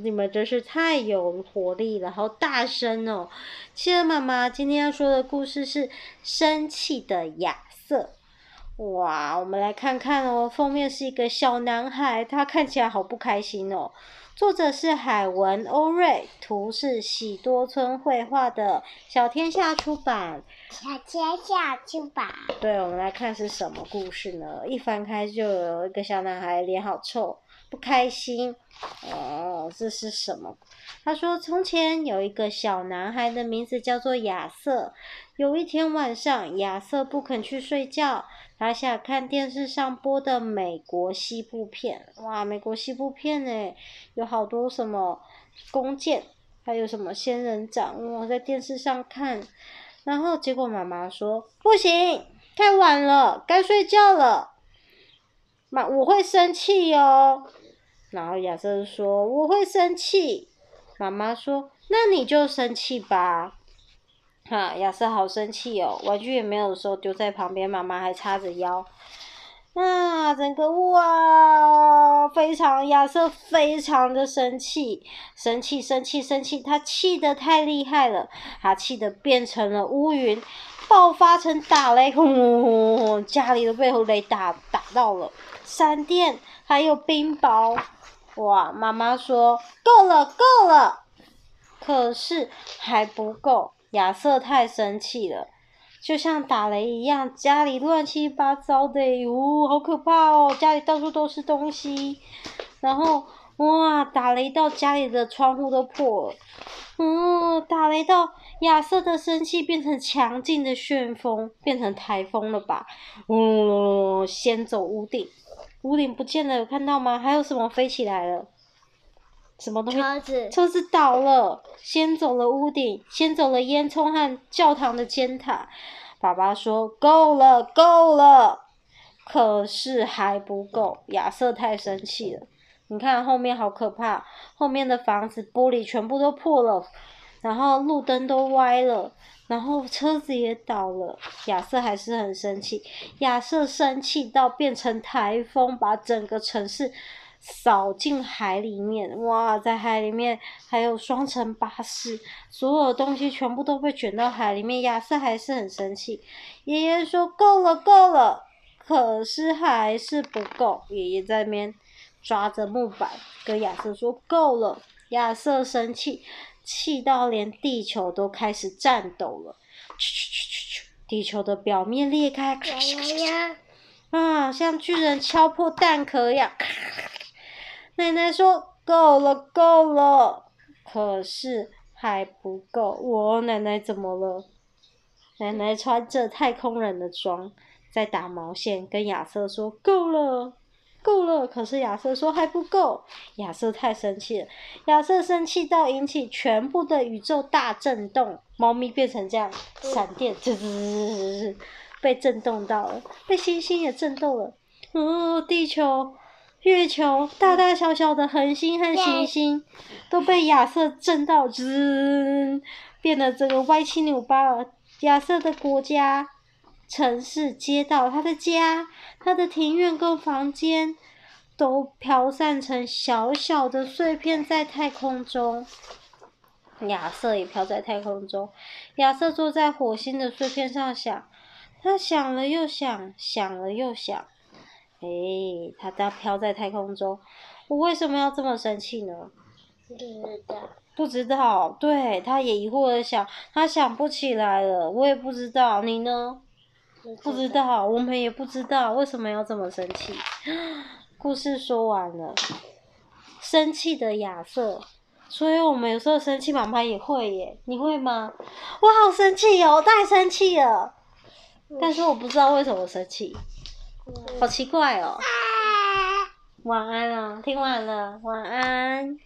你们真是太有活力了，好大声哦！企鹅妈妈今天要说的故事是《生气的亚瑟》。哇，我们来看看哦，封面是一个小男孩，他看起来好不开心哦。作者是海文·欧瑞，图是喜多村绘画的，小天下出版。小天下出版。对，我们来看是什么故事呢？一翻开就有一个小男孩，脸好臭，不开心。哦，这是什么？他说：“从前有一个小男孩的名字叫做亚瑟。有一天晚上，亚瑟不肯去睡觉，他想看电视上播的美国西部片。哇，美国西部片呢，有好多什么弓箭，还有什么仙人掌。我在电视上看，然后结果妈妈说：不行，太晚了，该睡觉了。妈，我会生气哦。然后亚瑟说：我会生气。”妈妈说：“那你就生气吧。”哈，亚瑟好生气哦，玩具也没有的时候丢在旁边，妈妈还叉着腰。啊，整个哇，非常亚瑟非常的生气，生气生气生气，他气得太厉害了，他气得变成了乌云，爆发成打雷，轰轰轰，家里的背后雷打打到了，闪电还有冰雹。哇！妈妈说够了，够了，可是还不够。亚瑟太生气了，就像打雷一样，家里乱七八糟的，哟，好可怕哦！家里到处都是东西，然后哇，打雷到家里的窗户都破了，嗯，打雷到亚瑟的生气变成强劲的旋风，变成台风了吧？嗯，先走屋顶。屋顶不见了，有看到吗？还有什么飞起来了？什么东西？车子。车子倒了，先走了屋顶，先走了烟囱和教堂的尖塔。爸爸说：“够了，够了。”可是还不够，亚瑟太生气了。你看后面好可怕，后面的房子玻璃全部都破了，然后路灯都歪了。然后车子也倒了，亚瑟还是很生气。亚瑟生气到变成台风，把整个城市扫进海里面。哇，在海里面还有双层巴士，所有东西全部都被卷到海里面。亚瑟还是很生气。爷爷说：“够了，够了。”可是还是不够。爷爷在那边抓着木板，跟亚瑟说：“够了。”亚瑟生气。气到连地球都开始颤抖了，地球的表面裂开，啊，像巨人敲破蛋壳一样。奶奶说：“够了，够了。”可是还不够。我奶奶怎么了？奶奶穿着太空人的装，在打毛线，跟亚瑟说：“够了。”够了，可是亚瑟说还不够。亚瑟太生气了，亚瑟生气到引起全部的宇宙大震动，猫咪变成这样，闪电滋滋滋滋，被震动到了，被星星也震动了。哦，地球、月球，大大小小的恒星和行星，都被亚瑟震到滋，变得这个歪七扭八了。亚瑟的国家。城市、街道，他的家、他的庭院跟房间，都飘散成小小的碎片在太空中。亚瑟也飘在太空中。亚瑟坐在火星的碎片上想，他想了又想，想了又想。诶，他他飘在太空中，我为什么要这么生气呢？不知道。不知道。对，他也疑惑的想，他想不起来了。我也不知道，你呢？不知道，我们也不知道为什么要这么生气。故事说完了，生气的亚瑟，所以我们有时候生气，妈妈也会耶。你会吗？我好生气哦，我太生气了。但是我不知道为什么生气，好奇怪哦。晚安啊，听完了，晚安。